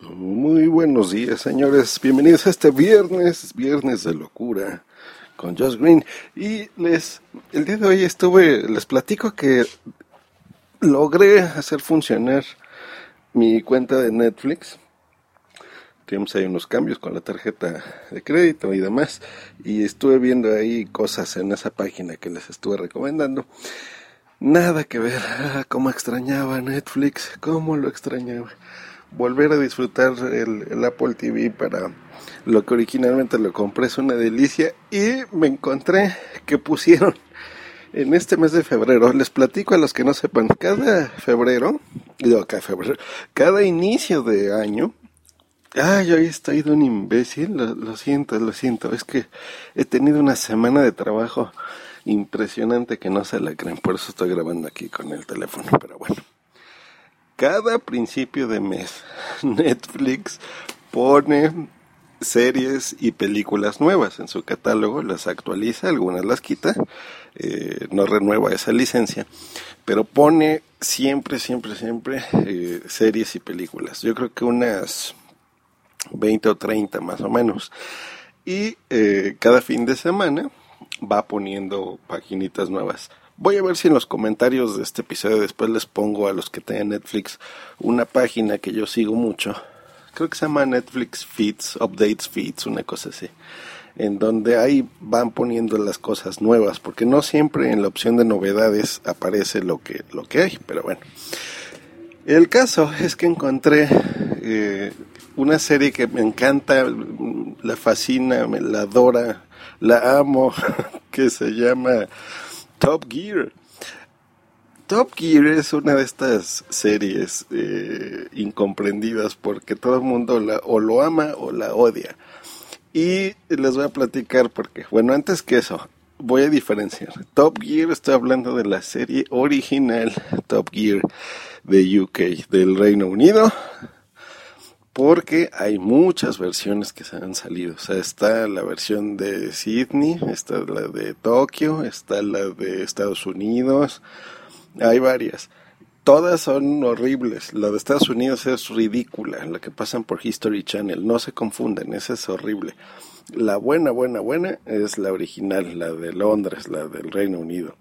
Muy buenos días, señores. Bienvenidos a este viernes, viernes de locura con Josh Green. Y les, el día de hoy estuve, les platico que logré hacer funcionar mi cuenta de Netflix. Tuvimos ahí unos cambios con la tarjeta de crédito y demás. Y estuve viendo ahí cosas en esa página que les estuve recomendando. Nada que ver. Ah, cómo extrañaba Netflix. Cómo lo extrañaba. Volver a disfrutar el, Apple TV para lo que originalmente lo compré es una delicia. Y me encontré que pusieron en este mes de febrero, les platico a los que no sepan, cada febrero, digo cada febrero, cada inicio de año, ay, hoy estoy de un imbécil, lo, siento, lo siento, es que he tenido una semana de trabajo impresionante que no se la creen, por eso estoy grabando aquí con el teléfono, pero bueno. Cada principio de mes, Netflix pone series y películas nuevas en su catálogo, las actualiza, algunas las quita, eh, no renueva esa licencia, pero pone siempre, siempre, siempre eh, series y películas. Yo creo que unas 20 o 30 más o menos. Y eh, cada fin de semana va poniendo paginitas nuevas. Voy a ver si en los comentarios de este episodio después les pongo a los que tengan Netflix una página que yo sigo mucho creo que se llama Netflix Feeds, Updates Feeds, una cosa así, en donde ahí van poniendo las cosas nuevas, porque no siempre en la opción de novedades aparece lo que, lo que hay, pero bueno. El caso es que encontré eh, una serie que me encanta, la fascina, me la adora, la amo, que se llama Top Gear. Top Gear es una de estas series eh, incomprendidas porque todo el mundo la, o lo ama o la odia. Y les voy a platicar porque, bueno, antes que eso, voy a diferenciar. Top Gear, estoy hablando de la serie original Top Gear de UK, del Reino Unido, porque hay muchas versiones que se han salido. O sea, está la versión de Sydney, está la de Tokio, está la de Estados Unidos hay varias. Todas son horribles. La de Estados Unidos es ridícula, la que pasan por History Channel. No se confunden, esa es horrible. La buena, buena, buena es la original, la de Londres, la del Reino Unido.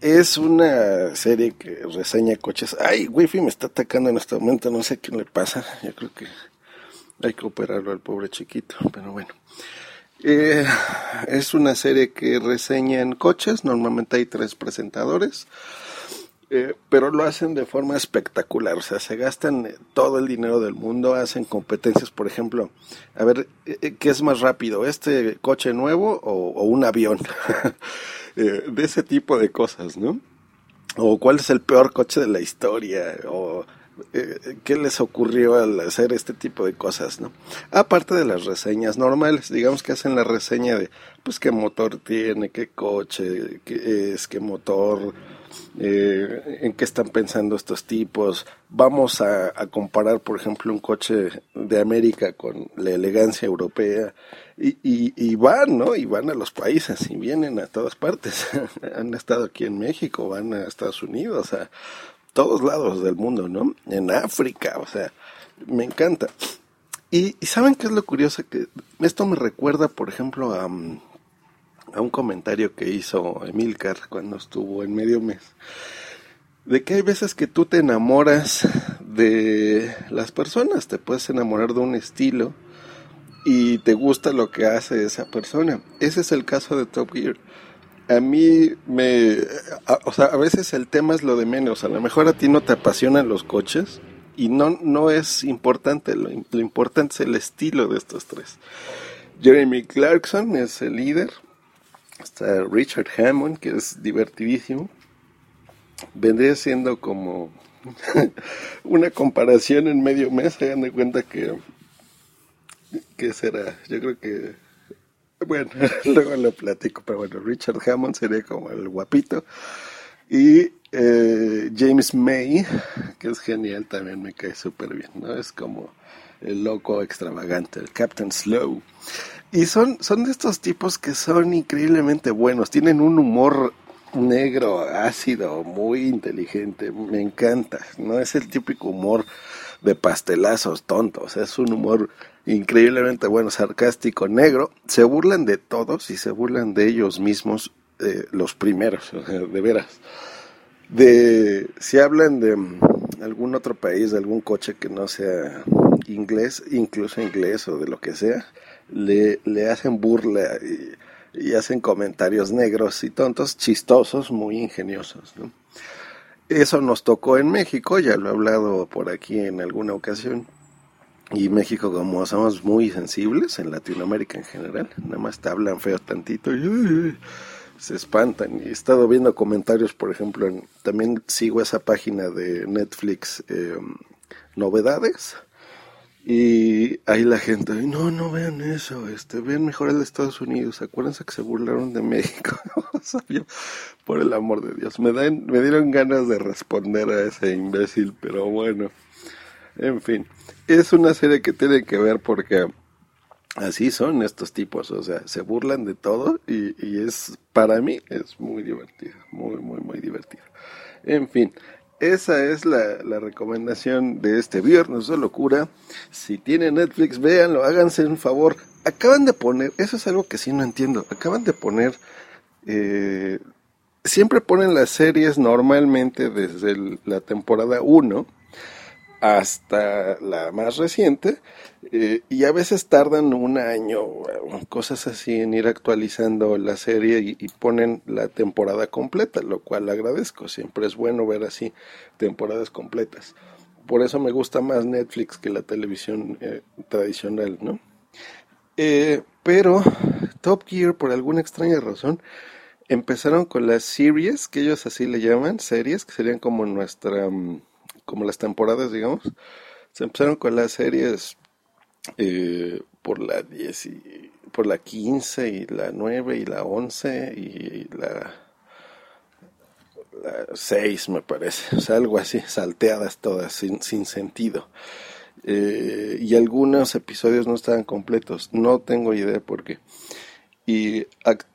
Es una serie que reseña coches. Ay, Wi-Fi me está atacando en este momento, no sé qué le pasa. Yo creo que hay que operarlo al pobre chiquito, pero bueno. Eh, es una serie que reseña en coches, normalmente hay tres presentadores. Eh, pero lo hacen de forma espectacular, o sea, se gastan todo el dinero del mundo, hacen competencias, por ejemplo, a ver, eh, ¿qué es más rápido, este coche nuevo o, un avión? Eh, de ese tipo de cosas, ¿no? O cuál es el peor coche de la historia, o qué les ocurrió al hacer este tipo de cosas, ¿no? Aparte de las reseñas normales, digamos que hacen la reseña de, pues, qué motor tiene, qué coche, qué es, qué motor eh, en qué están pensando estos tipos. Vamos a, comparar, por ejemplo, un coche de América con la elegancia europea y, van, ¿no? Y van a los países y vienen a todas partes. Han estado aquí en México, van a Estados Unidos, a todos lados del mundo, ¿no? En África, o sea, me encanta. Y, y ¿saben qué es lo curioso? Que esto me recuerda, por ejemplo, a a un comentario que hizo Emilcar cuando estuvo en medio mes, de que hay veces que tú te enamoras de las personas, te puedes enamorar de un estilo y te gusta lo que hace esa persona. Ese es el caso de Top Gear. A mí me, o sea, a veces el tema es lo de menos, a lo mejor a ti no te apasionan los coches y no, no es importante, lo importante es el estilo de estos tres. Jeremy Clarkson es el líder, Está Richard Hammond, que es divertidísimo. Vendría siendo como una comparación en medio mes, hagan de cuenta que... ¿Qué será? Yo creo que... Bueno, luego lo platico, pero bueno, Richard Hammond sería como el guapito. Y eh, James May, que es genial, también me cae súper bien, ¿no? Es como el loco extravagante, el Captain Slow. Y son, son de estos tipos que son increíblemente buenos, tienen un humor negro, ácido, muy inteligente, me encanta. No es el típico humor de pastelazos tontos, es un humor increíblemente bueno, sarcástico, negro. Se burlan de todos y se burlan de ellos mismos, eh, los primeros, de veras. De si hablan de algún otro país, de algún coche que no sea inglés, incluso inglés o de lo que sea, le, le hacen burla y, hacen comentarios negros y tontos, chistosos, muy ingeniosos. Eso nos tocó en México, ya lo he hablado por aquí en alguna ocasión. Y México, como somos muy sensibles, en Latinoamérica en general, nada más te hablan feo tantito y se espantan. He estado viendo comentarios, por ejemplo, en, también sigo esa página de Netflix, eh, Novedades, y ahí la gente, no, no vean eso, este, vean mejor el de Estados Unidos, acuérdense que se burlaron de México, por el amor de Dios, me, dan, me dieron ganas de responder a ese imbécil, pero bueno, en fin, es una serie que tiene que ver porque así son estos tipos, o sea, se burlan de todo y, y es, para mí, es muy divertido, muy, muy, muy divertido. En fin, esa es la, recomendación de este viernes de locura. Si tienen Netflix, véanlo, háganse un favor. Acaban de poner, eso es algo que sí no entiendo, acaban de poner, eh, siempre ponen las series normalmente desde la temporada 1 hasta la más reciente eh, y a veces tardan un año cosas así en ir actualizando la serie y, ponen la temporada completa lo cual agradezco. Siempre es bueno ver así temporadas completas. Por eso me gusta más Netflix que la televisión eh, tradicional no eh, pero Top Gear por alguna extraña razón empezaron con las series que ellos así le llaman series que serían como nuestra um, como las temporadas, digamos, se empezaron con las series eh, por la 10 y, por la 15 y la 9 y la 11 y la, la 6 me parece, o sea, algo así, salteadas todas, sin, sin sentido. Eh, y algunos episodios no estaban completos, no tengo idea por qué. Y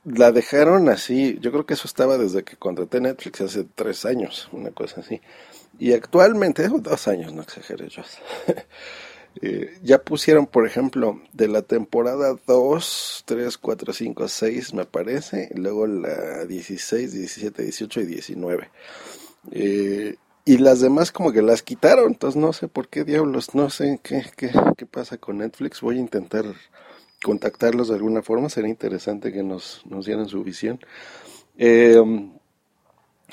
la dejaron así, yo creo que eso estaba desde que contraté Netflix hace tres años, una cosa así. Y actualmente, dos años, no exageré yo. eh, ya pusieron, por ejemplo, de la temporada 2, 3, 4, 5, 6, me parece, luego la 16, 17, 18 y 19. Eh, y las demás como que las quitaron, entonces no sé por qué diablos, no sé qué, qué, qué pasa con Netflix, voy a intentar contactarlos de alguna forma, sería interesante que nos, nos dieran su visión. Eh,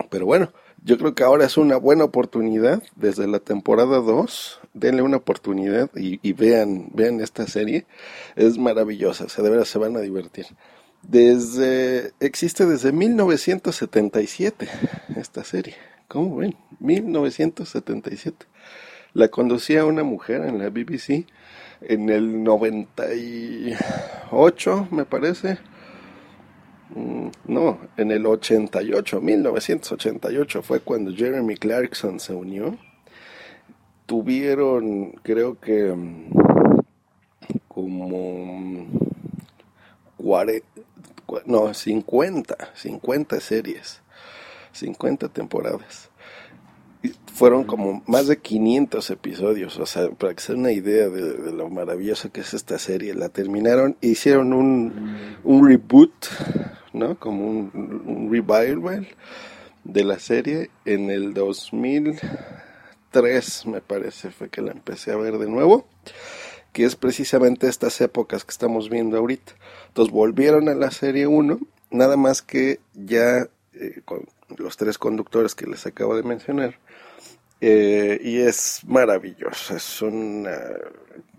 pero bueno, yo creo que ahora es una buena oportunidad desde la temporada 2. Denle una oportunidad y, y, vean, vean esta serie. Es maravillosa, o sea, de veras se van a divertir. Desde, existe desde 1977 esta serie. ¿Cómo ven? 1977. La conducía una mujer en la BBC en el 98, me parece no, en el 88, 1988 fue cuando Jeremy Clarkson se unió. Tuvieron, creo que, mm, como 40, no, 50, 50 series, 50 temporadas fueron como más de 500 episodios, o sea, para que se una idea de, lo maravillosa que es esta serie, la terminaron, hicieron un, un reboot, ¿no? Como un, revival de la serie en el 2003, me parece, fue que la empecé a ver de nuevo, que es precisamente estas épocas que estamos viendo ahorita. Entonces volvieron a la serie 1, nada más que ya eh, con los tres conductores que les acabo de mencionar, eh, y es maravilloso, es una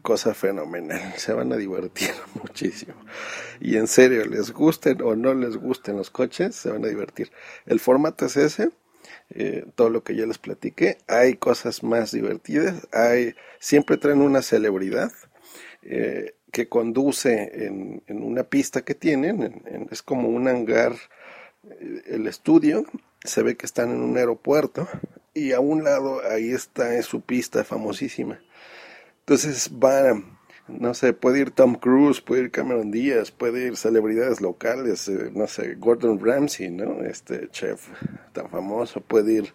cosa fenomenal, se van a divertir muchísimo. Y en serio, les gusten o no les gusten los coches, se van a divertir. El formato es ese, eh, todo lo que ya les platiqué. Hay cosas más divertidas, hay siempre traen una celebridad eh, que conduce en, en, una pista que tienen, en, en, es como un hangar, eh, el estudio, se ve que están en un aeropuerto y a un lado ahí está su pista famosísima. Entonces va no sé, puede ir Tom Cruise, puede ir Cameron Díaz, puede ir celebridades locales, eh, no sé, Gordon Ramsay, ¿no? Este chef tan famoso, puede ir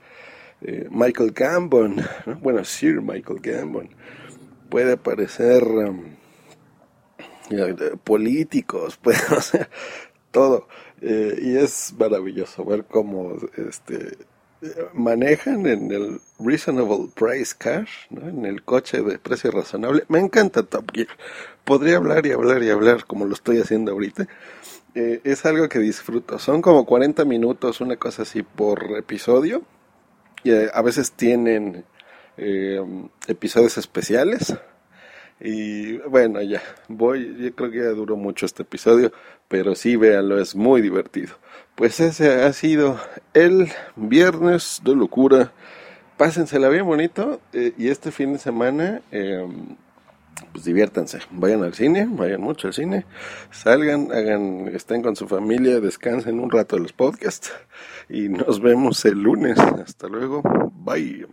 eh, Michael Gambon, bueno, Sir Michael Gambon, puede aparecer um, políticos, puede, o todo. Eh, y es maravilloso ver cómo este manejan en el reasonable price car, en el coche de precio razonable. Me encanta Top Gear. Podría hablar y hablar y hablar como lo estoy haciendo ahorita. Eh, es algo que disfruto. Son como 40 minutos, una cosa así por episodio. Y eh, a veces tienen eh, episodios especiales. Y bueno, ya, voy, yo creo que ya duró mucho este episodio, pero sí, véanlo, es muy divertido. Pues ese ha sido el viernes de locura. Pásensela bien bonito eh, y este fin de semana, em, pues diviértanse. Vayan al cine, vayan mucho al cine, salgan, hagan, estén con su familia, descansen un rato de los podcasts y nos vemos el lunes. Hasta luego, bye.